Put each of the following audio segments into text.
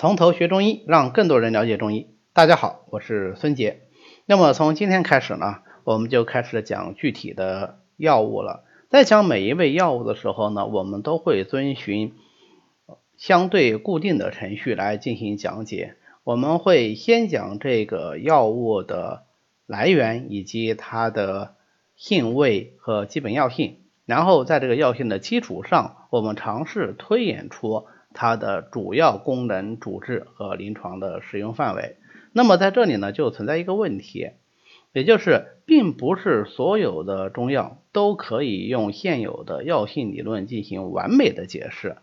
从头学中医，让更多人了解中医。大家好，我是孙杰。那么从今天开始呢，我们就开始讲具体的药物了。在讲每一味药物的时候呢，我们都会遵循相对固定的程序来进行讲解。我们会先讲这个药物的来源以及它的性味和基本药性，然后在这个药性的基础上，我们尝试推演出。它的主要功能、主治和临床的使用范围。那么在这里呢，就存在一个问题，也就是并不是所有的中药都可以用现有的药性理论进行完美的解释，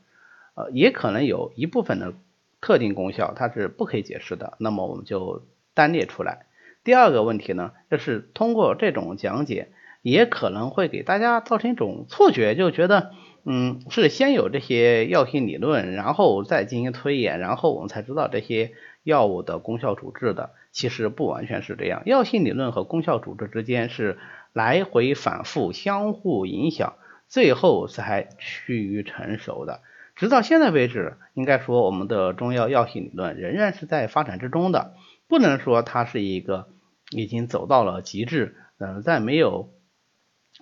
呃，也可能有一部分的特定功效它是不可以解释的。那么我们就单列出来。第二个问题呢，就是通过这种讲解，也可能会给大家造成一种错觉，就觉得。嗯，是先有这些药性理论，然后再进行推演，然后我们才知道这些药物的功效主治的。其实不完全是这样，药性理论和功效主治之间是来回反复、相互影响，最后才趋于成熟的。直到现在为止，应该说我们的中药药性理论仍然是在发展之中的，不能说它是一个已经走到了极致，嗯，在没有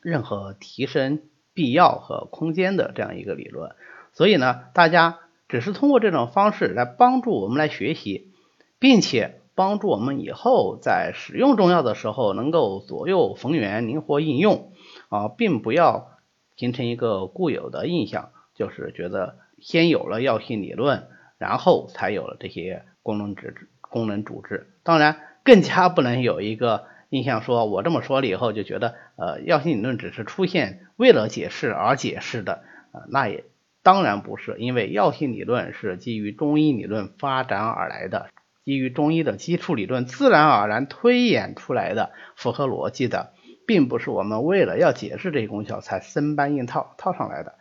任何提升。必要和空间的这样一个理论，所以呢，大家只是通过这种方式来帮助我们来学习，并且帮助我们以后在使用中药的时候能够左右逢源、灵活应用啊，并不要形成一个固有的印象，就是觉得先有了药性理论，然后才有了这些功能主治、功能主治。当然，更加不能有一个。印象说，我这么说了以后，就觉得，呃，药性理论只是出现为了解释而解释的，呃，那也当然不是，因为药性理论是基于中医理论发展而来的，基于中医的基础理论自然而然推演出来的，符合逻辑的，并不是我们为了要解释这些功效才生搬硬套套上来的。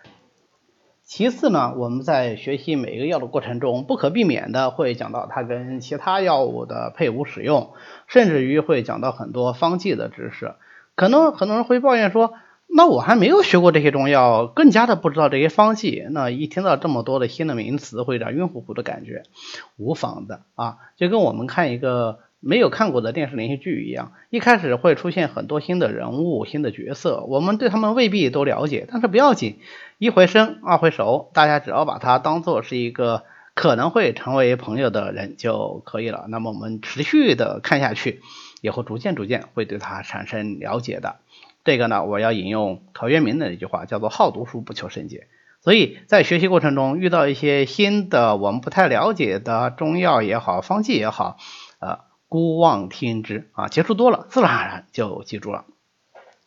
其次呢，我们在学习每一个药的过程中，不可避免的会讲到它跟其他药物的配伍使用，甚至于会讲到很多方剂的知识。可能很多人会抱怨说，那我还没有学过这些中药，更加的不知道这些方剂。那一听到这么多的新的名词，会有点晕乎乎的感觉。无妨的啊，就跟我们看一个。没有看过的电视连续剧一样，一开始会出现很多新的人物、新的角色，我们对他们未必都了解，但是不要紧，一回生二回熟，大家只要把它当做是一个可能会成为朋友的人就可以了。那么我们持续的看下去，以后逐渐逐渐会对他产生了解的。这个呢，我要引用陶渊明的一句话，叫做“好读书，不求甚解”。所以在学习过程中遇到一些新的我们不太了解的中药也好、方剂也好，呃。孤望听之啊，接触多了，自然而然就记住了。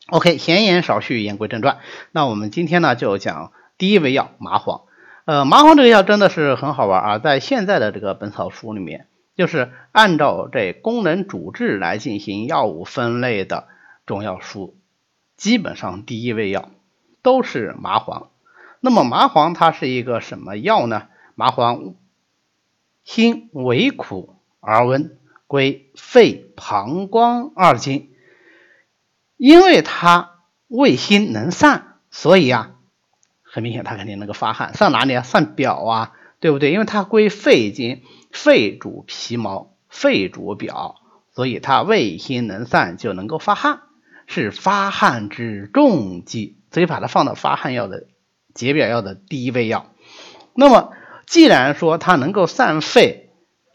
OK，闲言少叙，言归正传。那我们今天呢，就讲第一味药麻黄。呃，麻黄这个药真的是很好玩啊，在现在的这个本草书里面，就是按照这功能主治来进行药物分类的中药书，基本上第一味药都是麻黄。那么麻黄它是一个什么药呢？麻黄辛微苦而温。归肺、膀胱二经，因为它胃心能散，所以啊，很明显它肯定能够发汗。上哪里啊？上表啊，对不对？因为它归肺经，肺主皮毛，肺主表，所以它胃心能散，就能够发汗，是发汗之重剂，所以把它放到发汗药的解表药的第一味药。那么，既然说它能够散肺，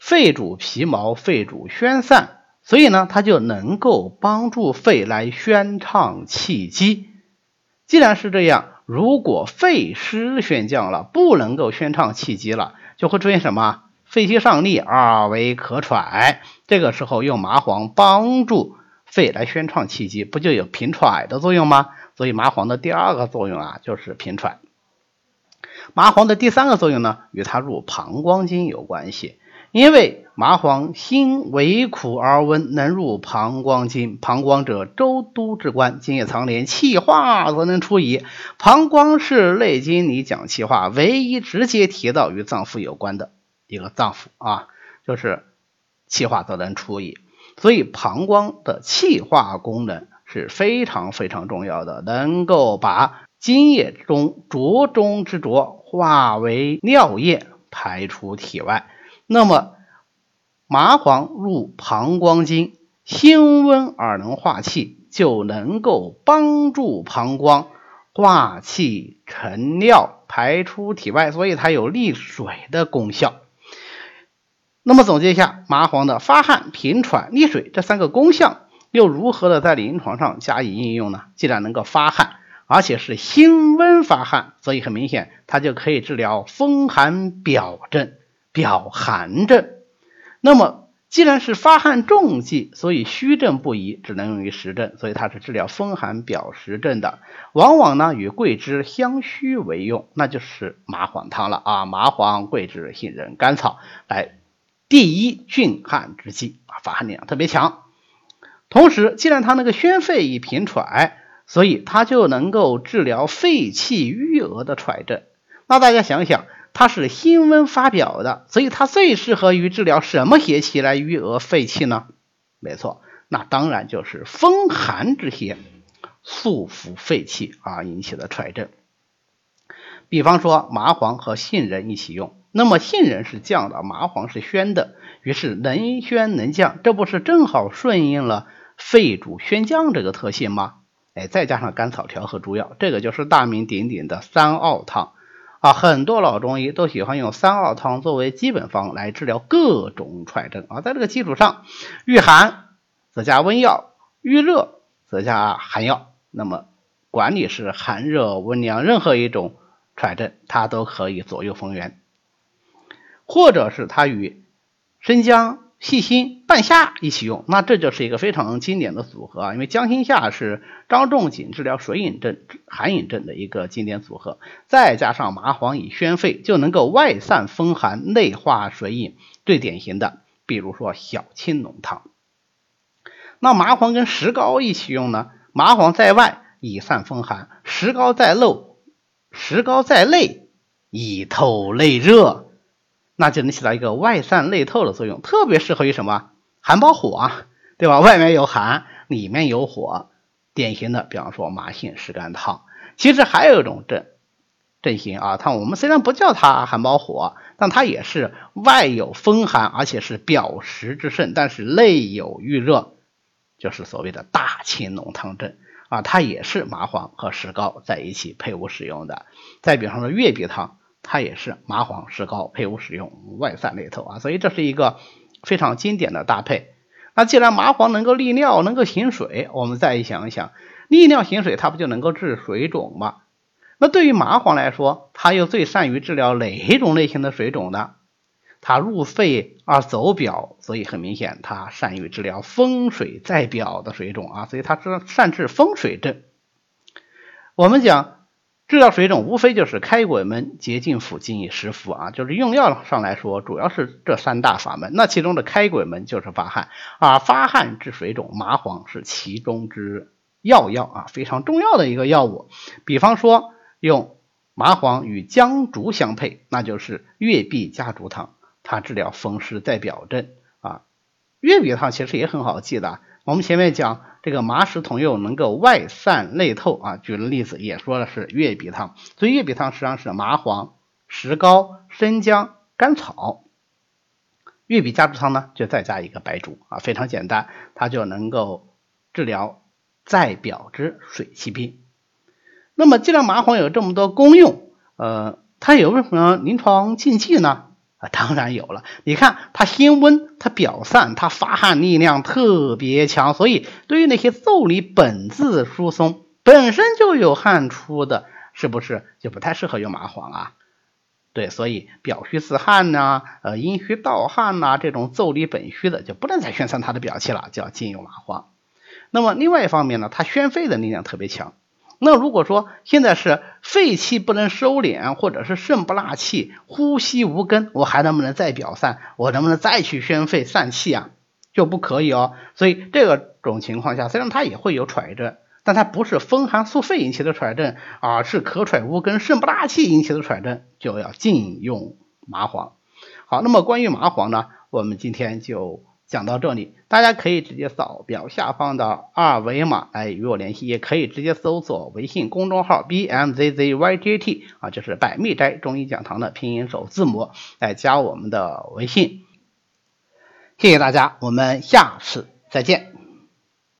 肺主皮毛，肺主宣散，所以呢，它就能够帮助肺来宣畅气机。既然是这样，如果肺失宣降了，不能够宣畅气机了，就会出现什么？肺气上逆而为咳喘。这个时候用麻黄帮助肺来宣畅气机，不就有平喘的作用吗？所以麻黄的第二个作用啊，就是平喘。麻黄的第三个作用呢，与它入膀胱经有关系。因为麻黄辛为苦而温，能入膀胱经。膀胱者，周都之官，津液藏连，气化则能出矣。膀胱是《内经》里讲气化唯一直接提到与脏腑有关的一个脏腑啊，就是气化则能出矣。所以膀胱的气化功能是非常非常重要的，能够把津液中浊中之浊化为尿液排出体外。那么麻黄入膀胱经，辛温而能化气，就能够帮助膀胱化气成尿排出体外，所以它有利水的功效。那么总结一下，麻黄的发汗、平喘、利水这三个功效，又如何的在临床上加以应用呢？既然能够发汗，而且是辛温发汗，所以很明显，它就可以治疗风寒表症、表寒症。那么，既然是发汗重剂，所以虚症不宜，只能用于实症，所以它是治疗风寒表实症的。往往呢，与桂枝、香须为用，那就是麻黄汤了啊。麻黄、桂枝、杏仁、甘草来第一峻汗之剂啊，发汗力量特别强。同时，既然它那个宣肺以平喘，所以它就能够治疗肺气郁额的喘症。那大家想想。它是辛温发表的，所以它最适合于治疗什么邪气来郁额肺气呢？没错，那当然就是风寒之邪束缚肺气啊引起的喘症。比方说麻黄和杏仁一起用，那么杏仁是降的，麻黄是宣的，于是能宣能降，这不是正好顺应了肺主宣降这个特性吗？哎，再加上甘草调和诸药，这个就是大名鼎鼎的三奥汤。啊，很多老中医都喜欢用三奥汤作为基本方来治疗各种喘症啊，在这个基础上，御寒则加温药，遇热则加寒药。那么，管你是寒热温凉，任何一种喘症，它都可以左右逢源，或者是它与生姜。细辛、半夏一起用，那这就是一个非常经典的组合啊！因为姜、辛、夏是张仲景治疗水饮症、寒饮症的一个经典组合，再加上麻黄以宣肺，就能够外散风寒、内化水饮。最典型的，比如说小青龙汤。那麻黄跟石膏一起用呢？麻黄在外以散风寒，石膏在漏，石膏在内以透内热。那就能起到一个外散内透的作用，特别适合于什么寒包火啊，对吧？外面有寒，里面有火，典型的，比方说麻杏石甘汤。其实还有一种症症型啊，它我们虽然不叫它寒包火，但它也是外有风寒，而且是表实之盛，但是内有郁热，就是所谓的大青龙汤症啊，它也是麻黄和石膏在一起配伍使用的。再比方说月饼汤。它也是麻黄石膏配伍使用，外散内透啊，所以这是一个非常经典的搭配。那既然麻黄能够利尿，能够行水，我们再想一想，利尿行水，它不就能够治水肿吗？那对于麻黄来说，它又最善于治疗哪一种类型的水肿呢？它入肺而走表，所以很明显，它善于治疗风水在表的水肿啊，所以它知善治风水症。我们讲。治疗水肿无非就是开鬼门、洁净腑、精以食服啊，就是用药上来说，主要是这三大法门。那其中的开鬼门就是发汗啊，发汗治水肿，麻黄是其中之要药啊，非常重要的一个药物。比方说用麻黄与姜竹相配，那就是月碧加竹汤，它治疗风湿在表症啊。月饼汤其实也很好记的，我们前面讲。这个麻石同用能够外散内透啊，举的例子也说的是月饼汤，所以月饼汤实际上是麻黄、石膏、生姜、甘草，月饼加竹汤呢就再加一个白术啊，非常简单，它就能够治疗在表之水气病。那么既然麻黄有这么多功用，呃，它有什么临床禁忌呢？啊，当然有了。你看它辛温，它表散，它发汗力量特别强，所以对于那些腠理本自疏松、本身就有汗出的，是不是就不太适合用麻黄啊？对，所以表虚自汗呐，呃，阴虚盗汗呐，这种腠理本虚的就不能再宣散它的表气了，就要禁用麻黄。那么另外一方面呢，它宣肺的力量特别强。那如果说现在是肺气不能收敛，或者是肾不纳气，呼吸无根，我还能不能再表散？我能不能再去宣肺散气啊？就不可以哦。所以这个种情况下，虽然它也会有喘症，但它不是风寒宿肺引起的喘症，而是咳喘无根、肾不纳气引起的喘症，就要禁用麻黄。好，那么关于麻黄呢，我们今天就。讲到这里，大家可以直接扫表下方的二维码来与我联系，也可以直接搜索微信公众号 b m z z y j t 啊，就是百密斋中医讲堂的拼音首字母来加我们的微信。谢谢大家，我们下次再见。